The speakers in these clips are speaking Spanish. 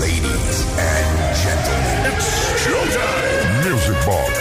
Ladies and gentlemen, showtime. Music Box.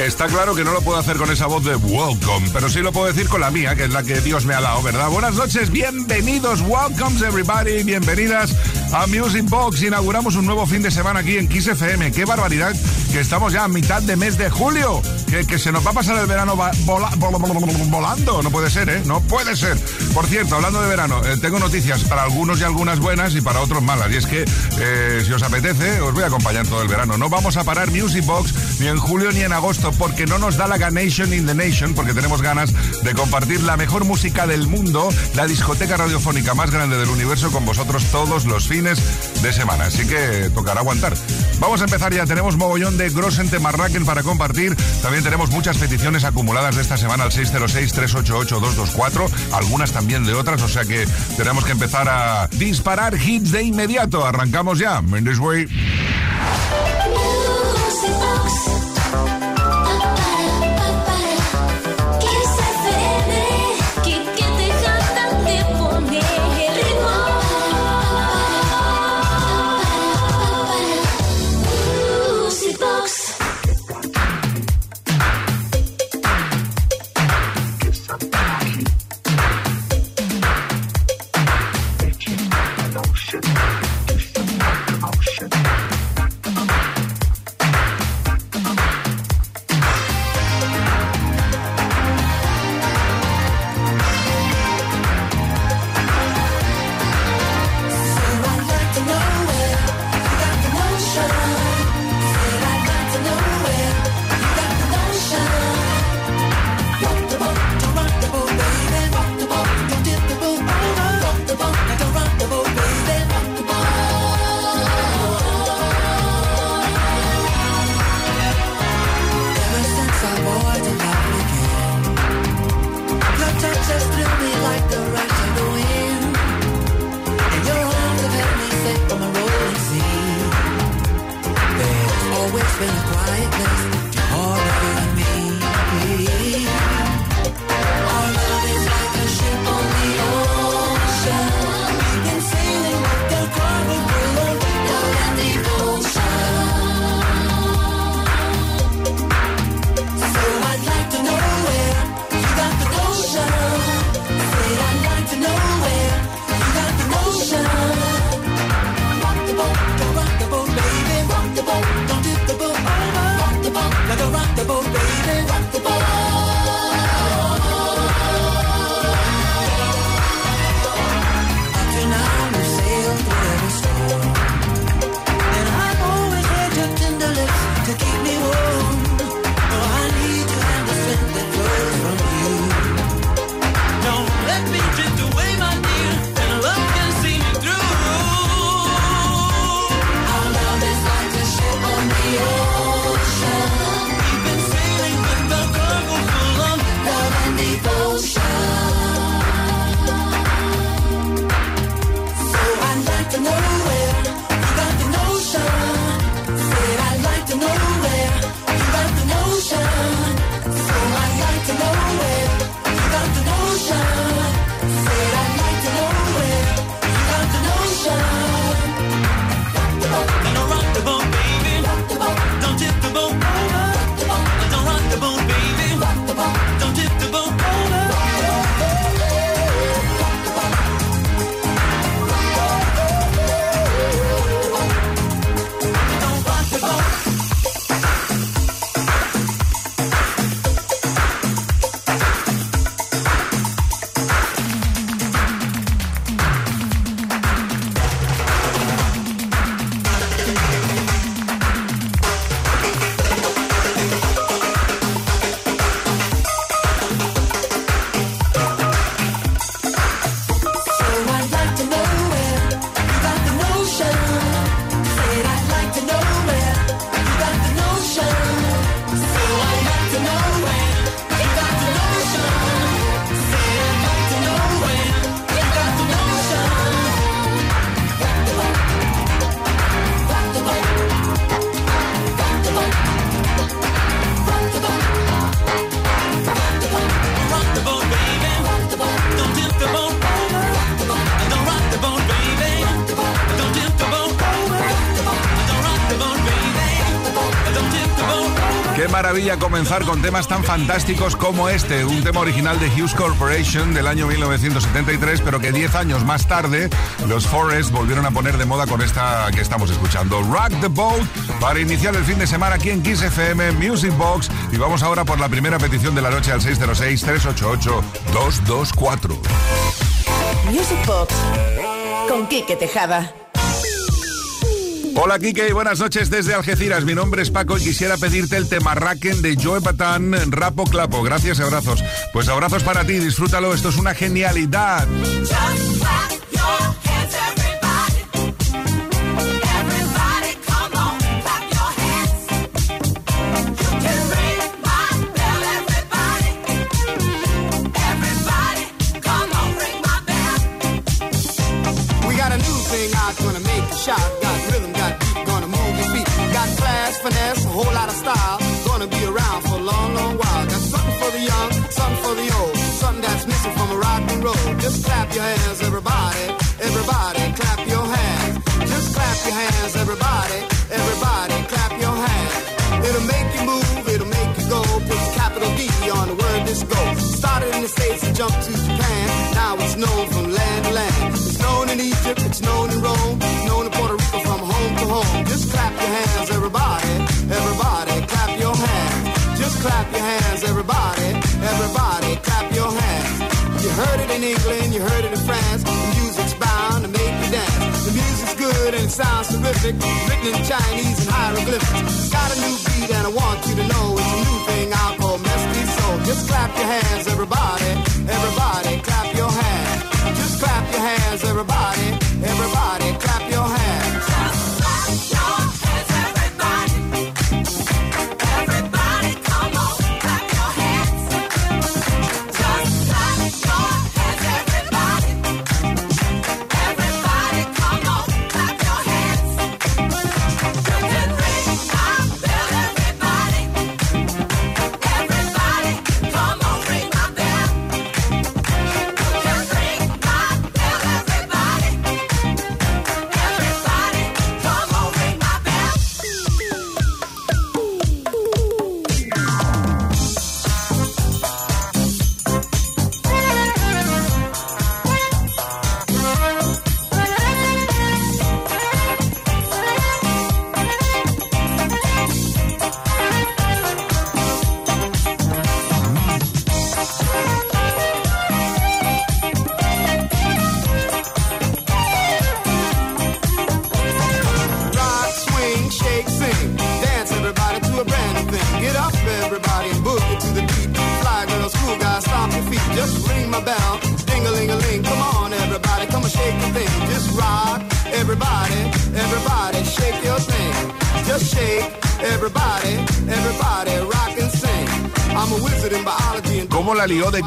Está claro que no lo puedo hacer con esa voz de welcome, pero sí lo puedo decir con la mía, que es la que Dios me ha dado, ¿verdad? Buenas noches, bienvenidos, welcomes everybody, bienvenidas a Music Box. Inauguramos un nuevo fin de semana aquí en Kiss FM. ¡Qué barbaridad! Que estamos ya a mitad de mes de julio. Que, se nos va a pasar el verano volando. No puede ser, ¿eh? No puede ser. Por cierto, hablando de verano, eh, tengo noticias para algunos y algunas buenas y para otros malas. Y es que, eh, si os apetece, os voy a acompañar todo el verano. No vamos a parar Music Box ni en julio ni en agosto porque no nos da la Ganation in the Nation, porque tenemos ganas de compartir la mejor música del mundo, la discoteca radiofónica más grande del universo con vosotros todos los fines de semana. Así que tocará aguantar. Vamos a empezar ya. Tenemos mogollón de Grossente Marraken para compartir. También tenemos muchas peticiones acumuladas de esta semana al 606-388-224. Algunas también de otras. O sea que tenemos que empezar a disparar hits de inmediato. Arrancamos ya. This way. Let me just maravilla comenzar con temas tan fantásticos como este, un tema original de Hughes Corporation del año 1973, pero que 10 años más tarde los Forest volvieron a poner de moda con esta que estamos escuchando, Rock the Boat, para iniciar el fin de semana aquí en Kiss FM Music Box. Y vamos ahora por la primera petición de la noche al 606-388-224. Music Box con Quique Tejada. Hola Kike buenas noches desde Algeciras. Mi nombre es Paco y quisiera pedirte el temarraquen de Joe Patán, Rapo Clapo. Gracias abrazos. Pues abrazos para ti, disfrútalo, esto es una genialidad. It's known from land to land. It's known in Egypt, it's known in Rome, it's known in Puerto Rico from home to home. Just clap your hands, everybody. Everybody, clap your hands. Just clap your hands, everybody. Everybody, clap your hands. You heard it in England, you heard it in France. The music's bound to make you dance. The music's good and it sounds terrific. Written in Chinese and hieroglyphics. Got a new beat and I want you to know it's a new thing I'll call Mesty Soul. Just clap your hands, everybody. Everybody, clap everybody. Everybody, clap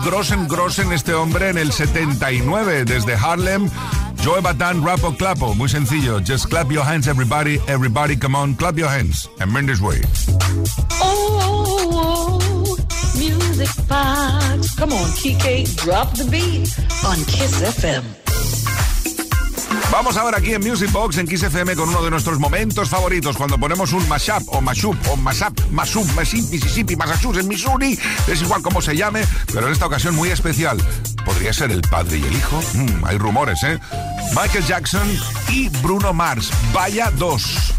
Grossen Grossen este hombre en el 79 desde Harlem. Joe Batan, Rapo Clapo. Muy sencillo. Just clap your hands, everybody. Everybody, come on, clap your hands. And bring this way. Oh, music box. Come on, Kike, drop the beat on Kiss FM. Vamos ahora aquí en Music Box en Kiss FM con uno de nuestros momentos favoritos cuando ponemos un mashup o mashup o mashup, mashup, Mississippi, Massachusetts, Missouri, es igual como se llame, pero en esta ocasión muy especial. ¿Podría ser el padre y el hijo? Mm, hay rumores, ¿eh? Michael Jackson y Bruno Mars. Vaya dos.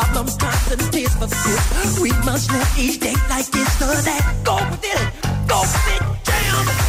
problems, constant tears for this. We must live each day like it's the day. Go with it, go with it, jam.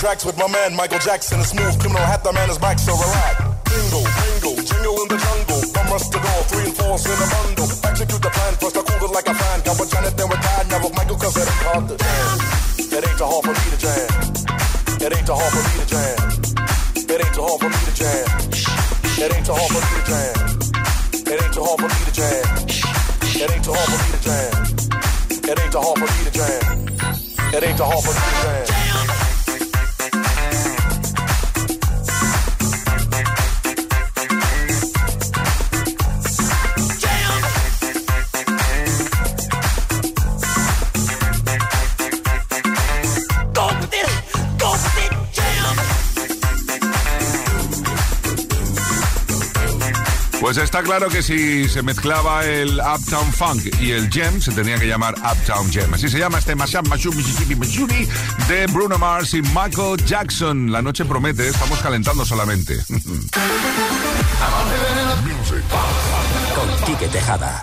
Tracks with my man Michael Jackson. A smooth criminal hat the man is back, so relax. Jingle, jingle, jingle in the jungle. From rush to door, three and four in a bundle. Execute the plan, first I cool it like a fan. Got with Janet, then with God, never Michael, cause it ain't hard to jam. It ain't too hard for me to jam. It ain't too hard for me to jam. It ain't too hard for me to jam. It ain't too hard for me to jam. It ain't too hard for me to jam. It ain't too hard for me to jam. It ain't too hard for me to jam. It ain't too hard for me to jam. Pues está claro que si se mezclaba el Uptown Funk y el Gem, se tenía que llamar Uptown Gem. Así se llama este Mashup Mississippi de Bruno Mars y Michael Jackson. La noche promete, estamos calentando solamente. Con Quique Tejada.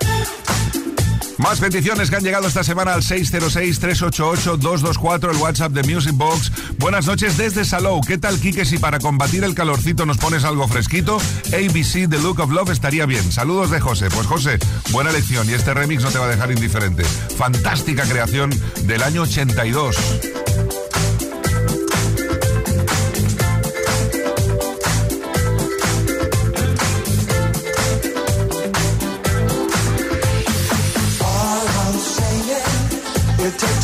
Más peticiones que han llegado esta semana al 606-388-224, el WhatsApp de Music Box. Buenas noches desde Salou. ¿Qué tal, Kike? Si para combatir el calorcito nos pones algo fresquito, ABC The Look of Love estaría bien. Saludos de José. Pues José, buena elección y este remix no te va a dejar indiferente. Fantástica creación del año 82.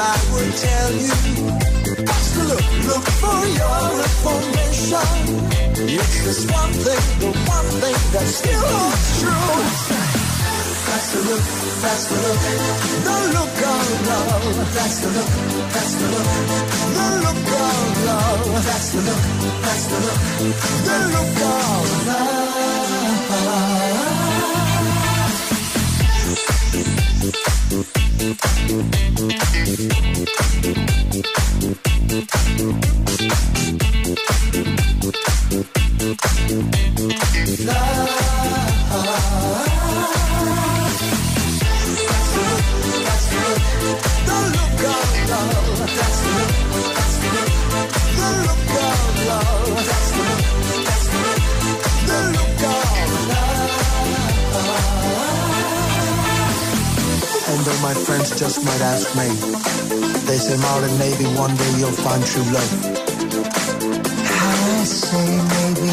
I would tell you. Just look, look for your information. It's this one thing, the one thing that still holds true. The look, the look, the look of love. The look, the look, the look of love. The look, the look, the look of love. Love. My friends just might ask me, they say, Marlon, maybe one day you'll find true love. I say maybe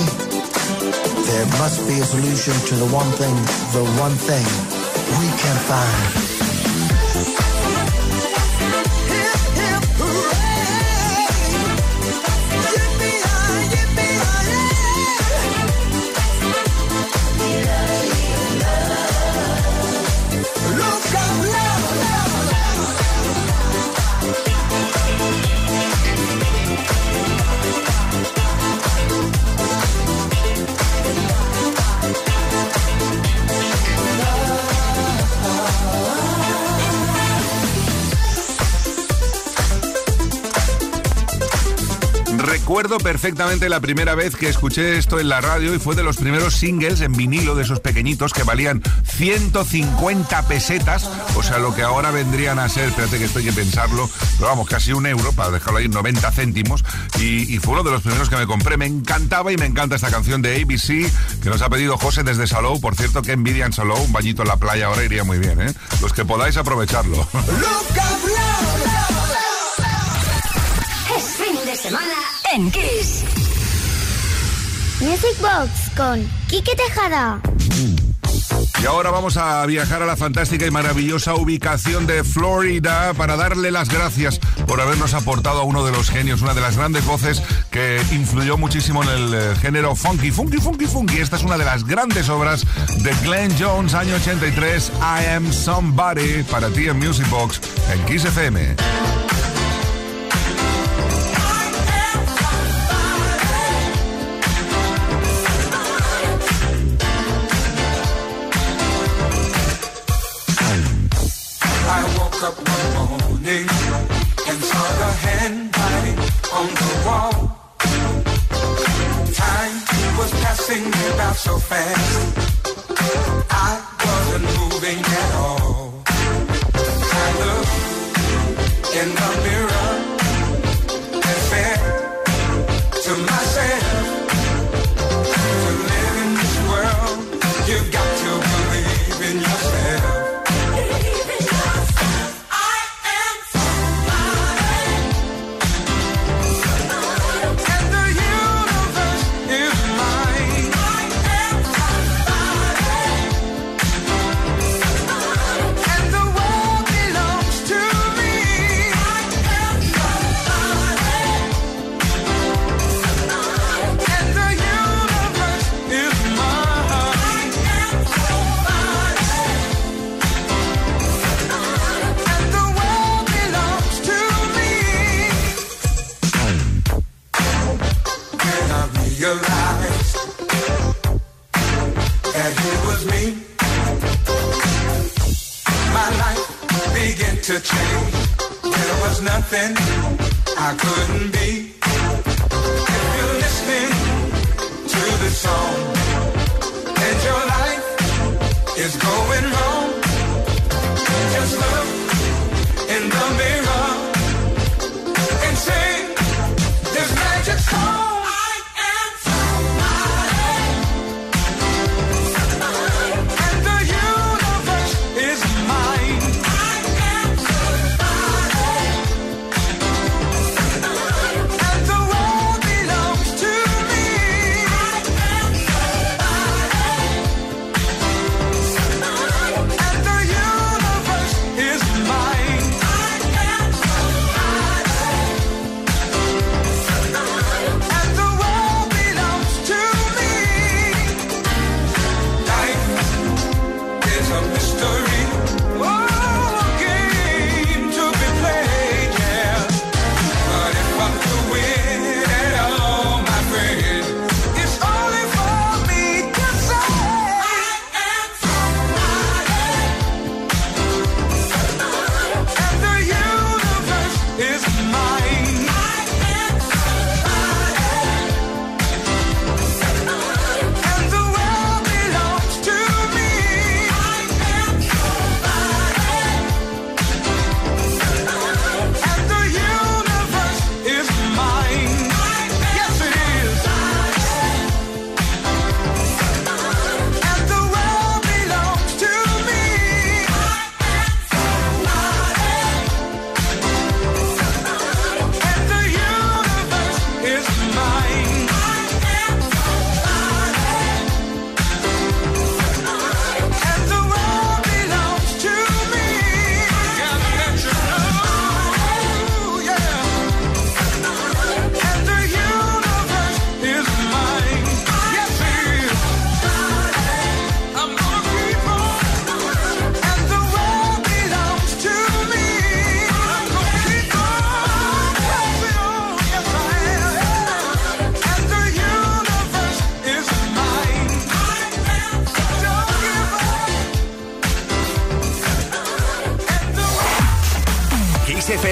there must be a solution to the one thing, the one thing we can find. Recuerdo perfectamente la primera vez que escuché esto en la radio y fue de los primeros singles en vinilo de esos pequeñitos que valían 150 pesetas, o sea, lo que ahora vendrían a ser, espérate que estoy que pensarlo, pero vamos, casi un euro, para dejarlo ahí en 90 céntimos, y, fue uno de los primeros que me compré. Me encantaba y me encanta esta canción de ABC que nos ha pedido José desde Salou. Por cierto, que envidia en Salou, un bañito en la playa ahora iría muy bien, ¿eh? Los que podáis aprovecharlo. Semana en Kiss. Music Box con Quique Tejada. Y ahora vamos a viajar a la fantástica y maravillosa ubicación de Florida para darle las gracias por habernos aportado a uno de los genios, una de las grandes voces que influyó muchísimo en el eh, género funky, funky, funky, funky. Esta es una de las grandes obras de Glenn Jones, año 83, I Am Somebody, para ti en Music Box, en Kiss FM. Woke up one morning and saw the handwriting on the wall. Time was passing me by so fast. I wasn't moving at all. I looked in the mirror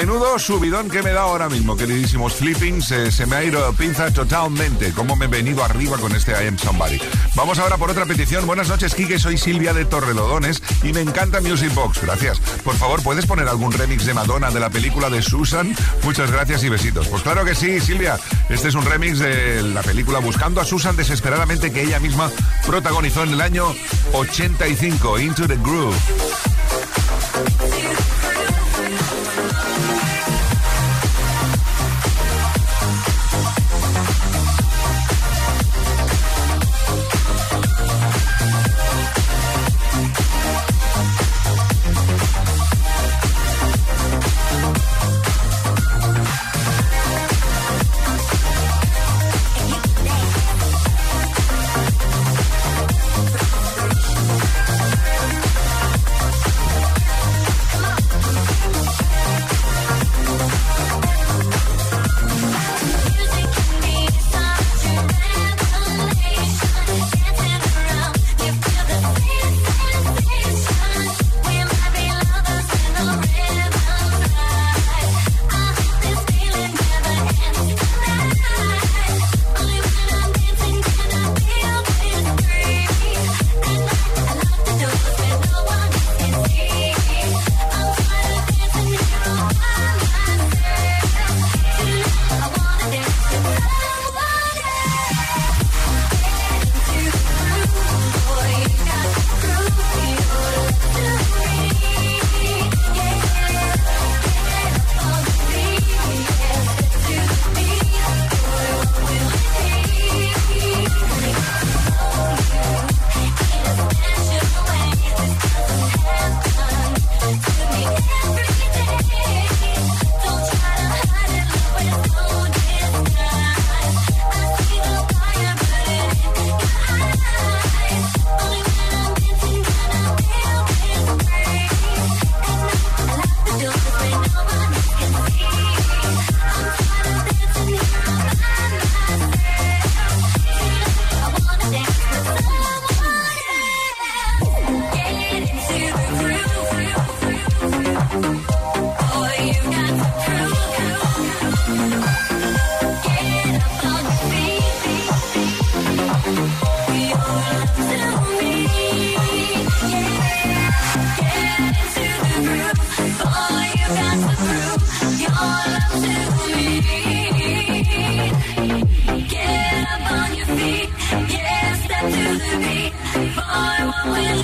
Menudo subidón que me da ahora mismo, queridísimos flippings. Se, me ha ido pinza totalmente. Cómo me he venido arriba con este I Am Somebody. Vamos ahora por otra petición. Buenas noches, Kike. Soy Silvia de Torrelodones y me encanta Music Box. Gracias. Por favor, ¿puedes poner algún remix de Madonna de la película de Susan? Muchas gracias y besitos. Pues claro que sí, Silvia. Este es un remix de la película Buscando a Susan desesperadamente que ella misma protagonizó en el año 85, Into the Groove. Esto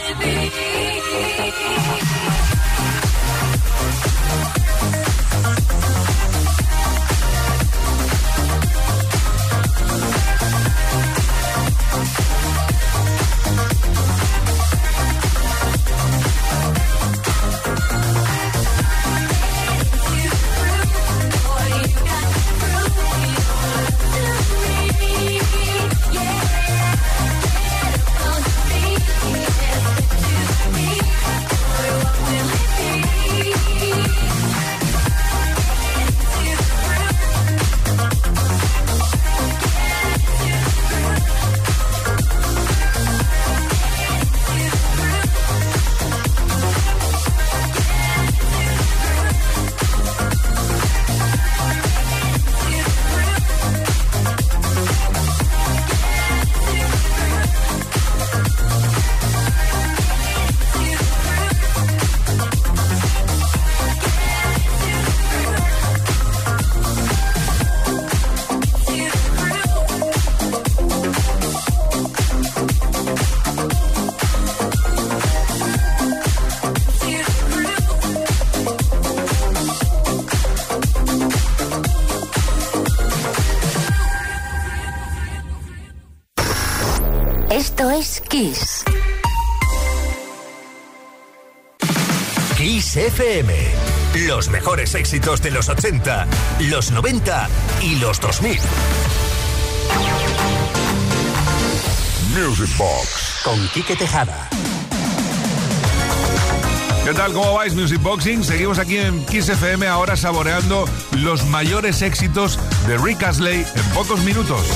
FM. Los mejores éxitos de los 80, los 90 y los 2000. Music Box. Con Quique Tejada. ¿Qué tal? ¿Cómo vais, Music Boxing? Seguimos aquí en Kiss FM ahora saboreando los mayores éxitos de Rick Astley en pocos minutos.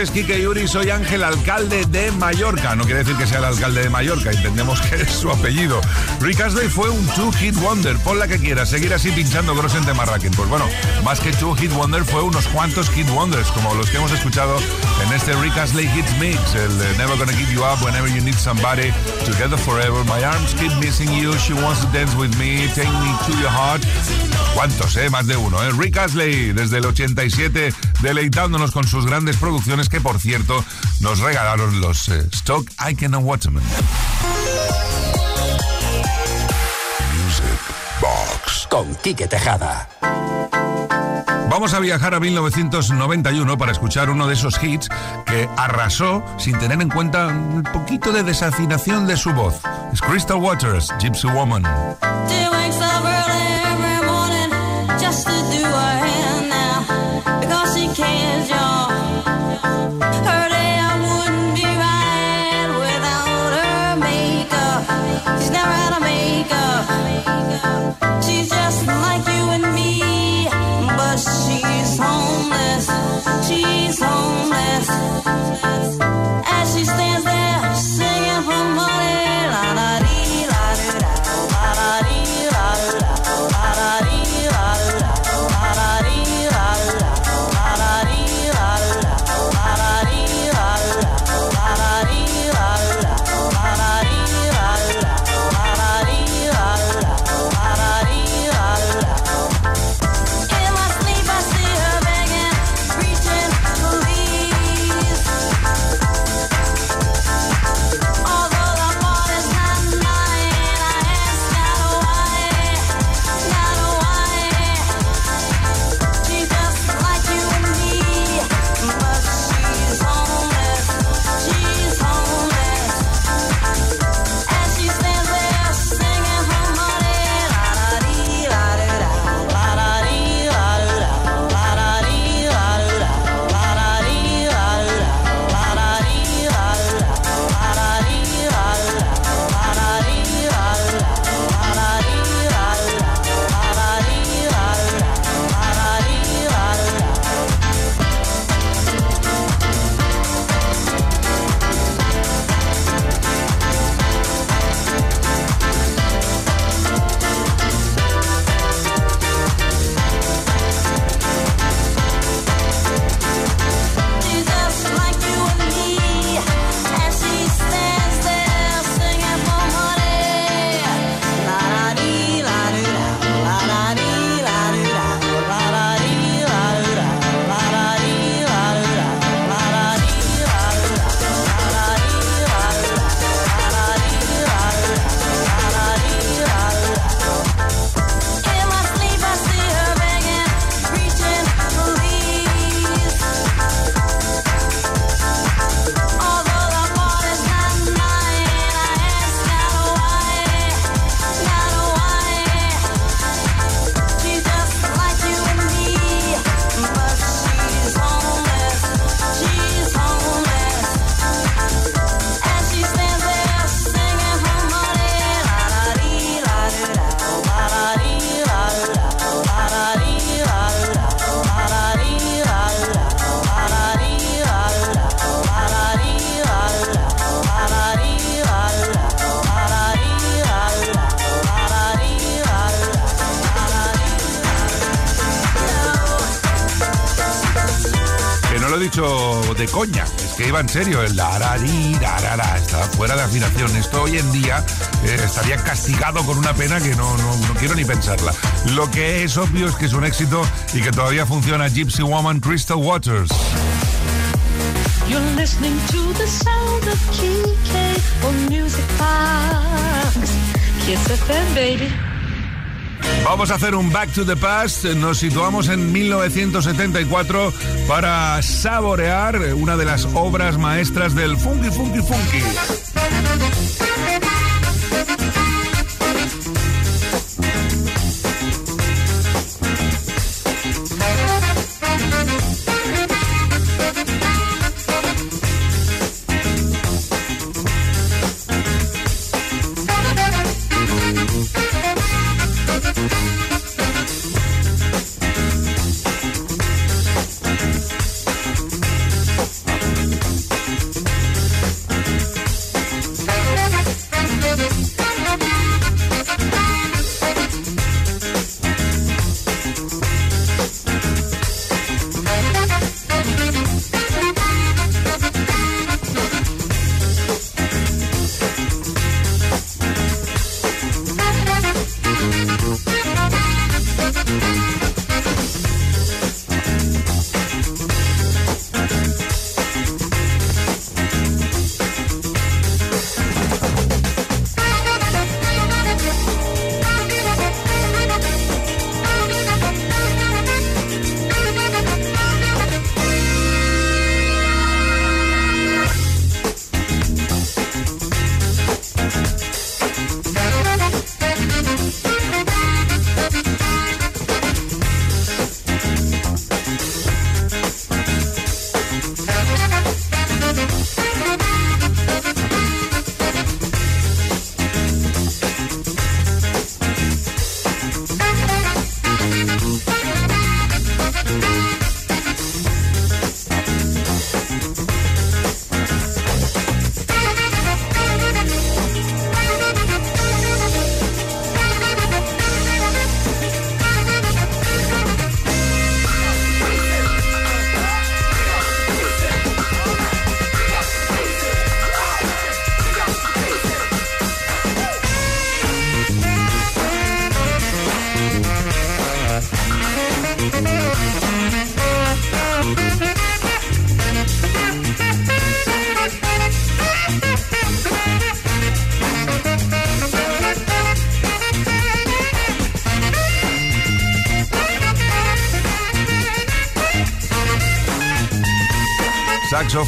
Noches, Kike Yuri. Soy Ángel, alcalde de Mallorca. No quiere decir que sea el alcalde de Mallorca, entendemos que es su apellido. Rick Astley fue un two-hit wonder. Pon la que quieras, seguir así pinchando Grossen de Marraken. Pues bueno, más que two-hit wonder, fue unos cuantos hit wonders, como los que hemos escuchado en este Rick Astley Hits Mix. El de Never Gonna Give You Up, Whenever You Need Somebody, Together Forever, My Arms Keep Missing You, She Wants to Dance With Me, Take Me to Your Heart. ¿Cuántos, eh? Más de uno, ¿eh? Rick Astley, desde el 87, deleitándonos con sus grandes producciones que, por cierto, nos regalaron los eh, Stock Icon and Waterman. Music Box con Quique Tejada. Vamos a viajar a 1991 para escuchar uno de esos hits que arrasó sin tener en cuenta un poquito de desafinación de su voz. Es Crystal Waters, Gypsy Woman. She's homeless. She's homeless. En serio, el darari, darara, estaba fuera de afinación. Esto hoy en día eh, estaría castigado con una pena que no, no, no quiero ni pensarla. Lo que es obvio es que es un éxito y que todavía funciona Gypsy Woman Crystal Waters. You're listening to the sound of Kike on Music Box. Kiss FM, baby. Vamos a hacer un Back to the Past. Nos situamos en 1974 para saborear una de las obras maestras del funky, funky, funky.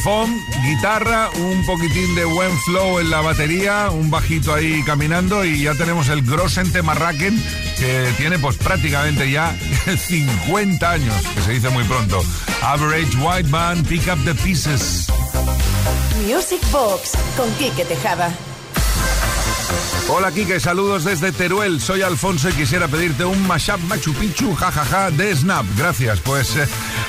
Saxofón, guitarra, un poquitín de buen flow en la batería, un bajito ahí caminando y ya tenemos el Grossen Marraken que tiene pues prácticamente ya 50 años, que se dice muy pronto. Average White Band, Pick Up the Pieces. Music Box con Quique Tejada. Hola Kike, saludos desde Teruel. Soy Alfonso y quisiera pedirte un mashup Machu Picchu, jajaja, de Snap. Gracias. Pues eh,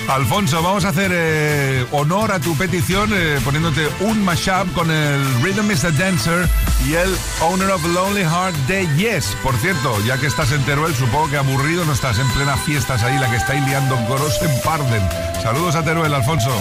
Alfonso, vamos a hacer eh, honor a tu petición eh, poniéndote un mashup con el Rhythm is the Dancer y el Owner of Lonely Heart de Yes. Por cierto, ya que estás en Teruel, supongo que aburrido no estás en plena fiestas ahí, la que estáis liando coros en Parden. Saludos a Teruel, Alfonso.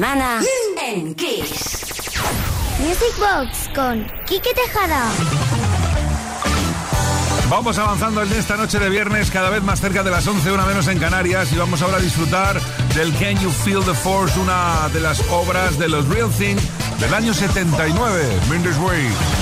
Semana en Kiss. Music Box con Quique Tejada. Vamos avanzando en esta noche de viernes, cada vez más cerca de las 11, una menos en Canarias, y vamos ahora a disfrutar del Can You Feel the Force, una de las obras de los Real Thing del año 79, Minder's Way.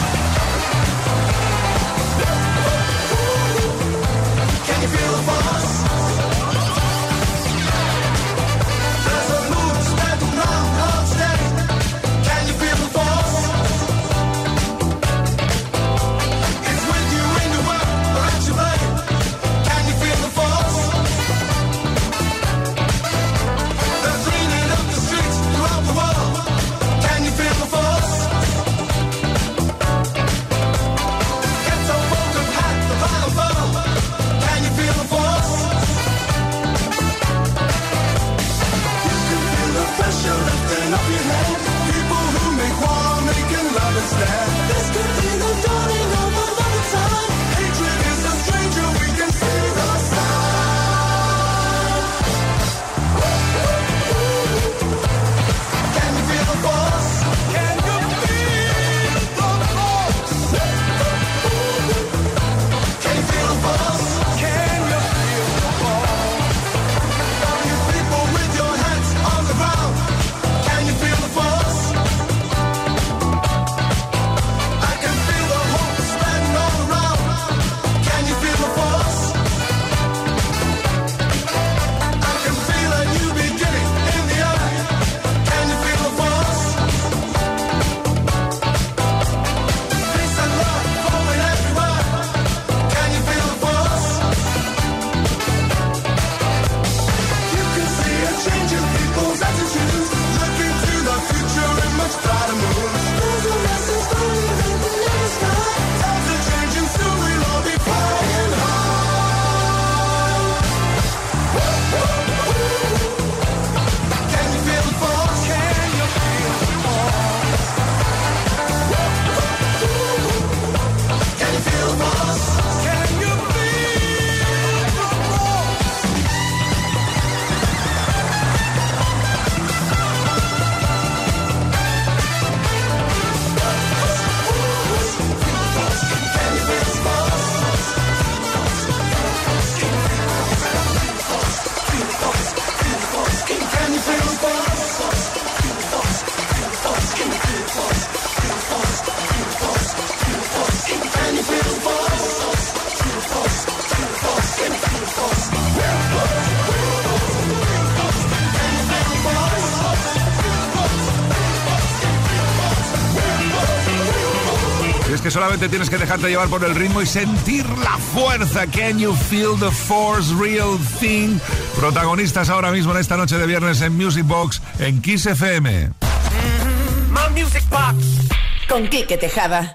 Tienes que dejarte llevar por el ritmo y sentir la fuerza. Can you feel the force, real thing? Protagonistas ahora mismo en esta noche de viernes en Music Box en Kiss FM. Music Box. Con Quique Tejada.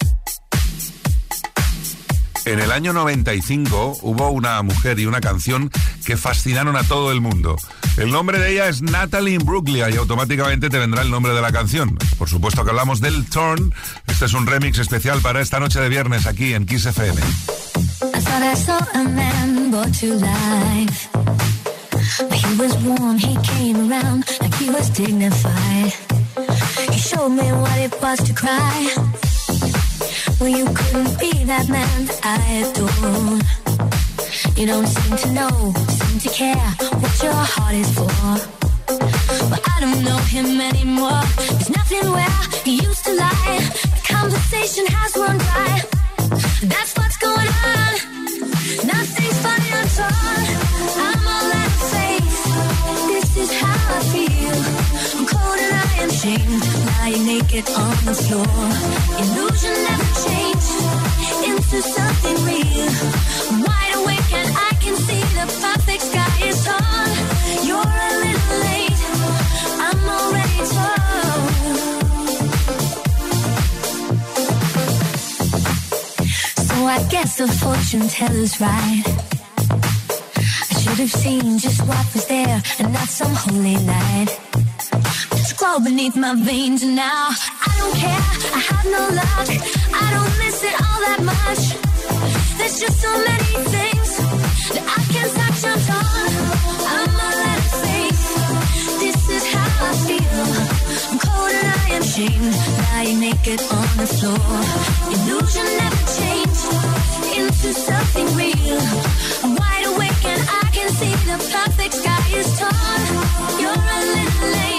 En el año 95 hubo una mujer y una canción que fascinaron a todo el mundo. El nombre de ella es Natalie Imbruglia y automáticamente te vendrá el nombre de la canción. Por supuesto que hablamos del Turn. Este es un remix especial para esta noche de viernes aquí en Kiss FM. He was warm, he came around like he was dignified. He showed me what it was to cry. Well, you couldn't be that man I adore. You don't seem to know, seem to care what your heart is for. I don't know him anymore. There's nothing where he used to lie. The conversation has run dry. That's what's going on. Nothing's funny all. I'm all out of faith. This is how I feel. I'm cold and I am shamed. Lying naked on the floor. Illusion never changed into something real. I'm wide awake and I can see the perfect sky the fortune teller's right. I should have seen just what was there and not some holy light. Just glow beneath my veins and now I don't care. I have no luck. I don't miss it all that much. There's just so many things that I can't touch. I'm torn. I'm out of. This is how I feel. And am shamed. Lying naked on the floor. Illusion never changed into something real. I'm wide awake and I can see the perfect sky is torn. You're a little late.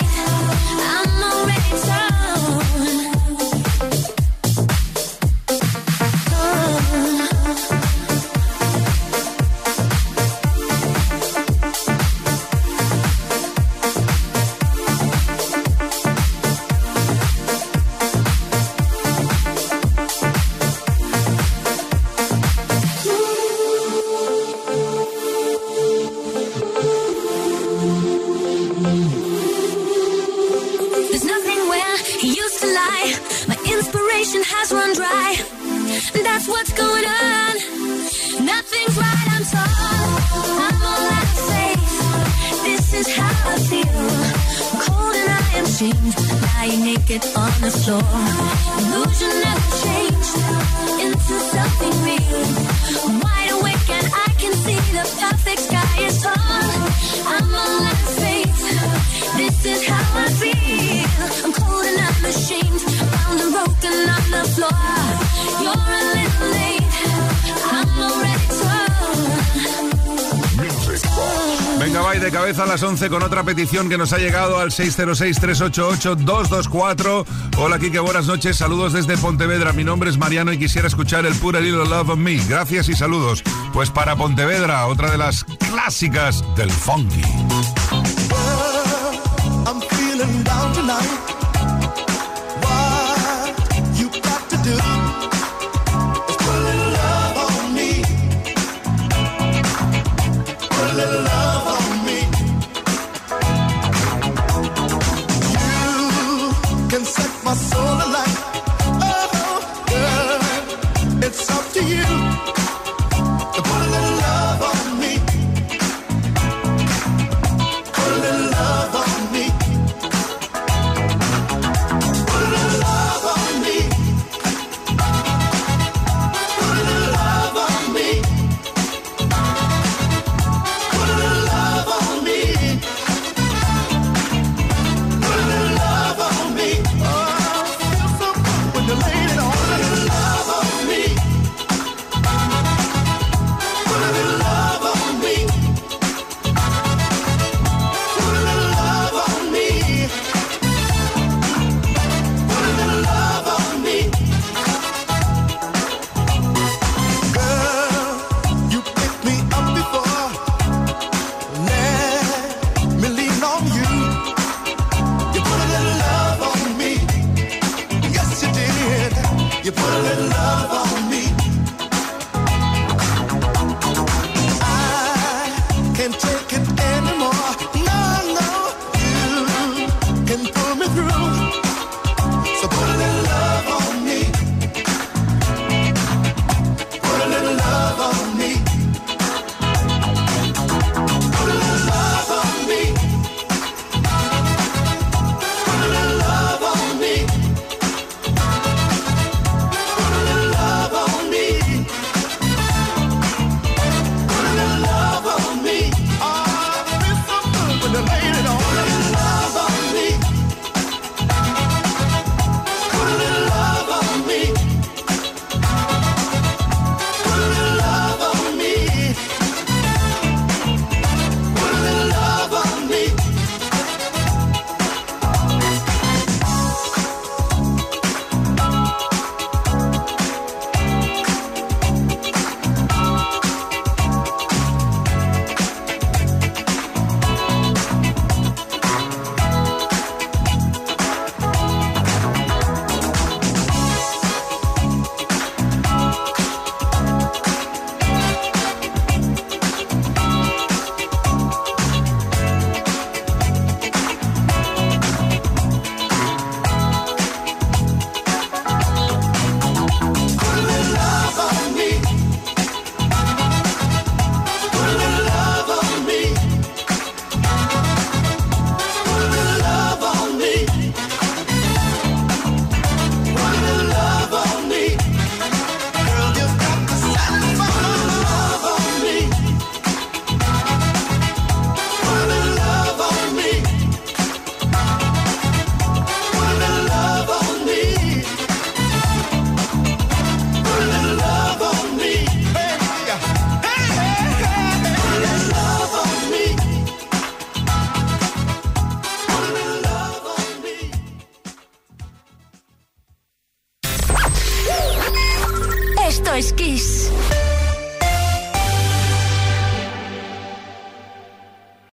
On de cabeza a las 11 con otra petición que nos ha llegado al 606-388-224. Hola, Kike, buenas noches. Saludos desde Pontevedra. Mi nombre es Mariano y quisiera escuchar el Pura Little Love of Me. Gracias y saludos. Pues para Pontevedra, otra de las clásicas del funky.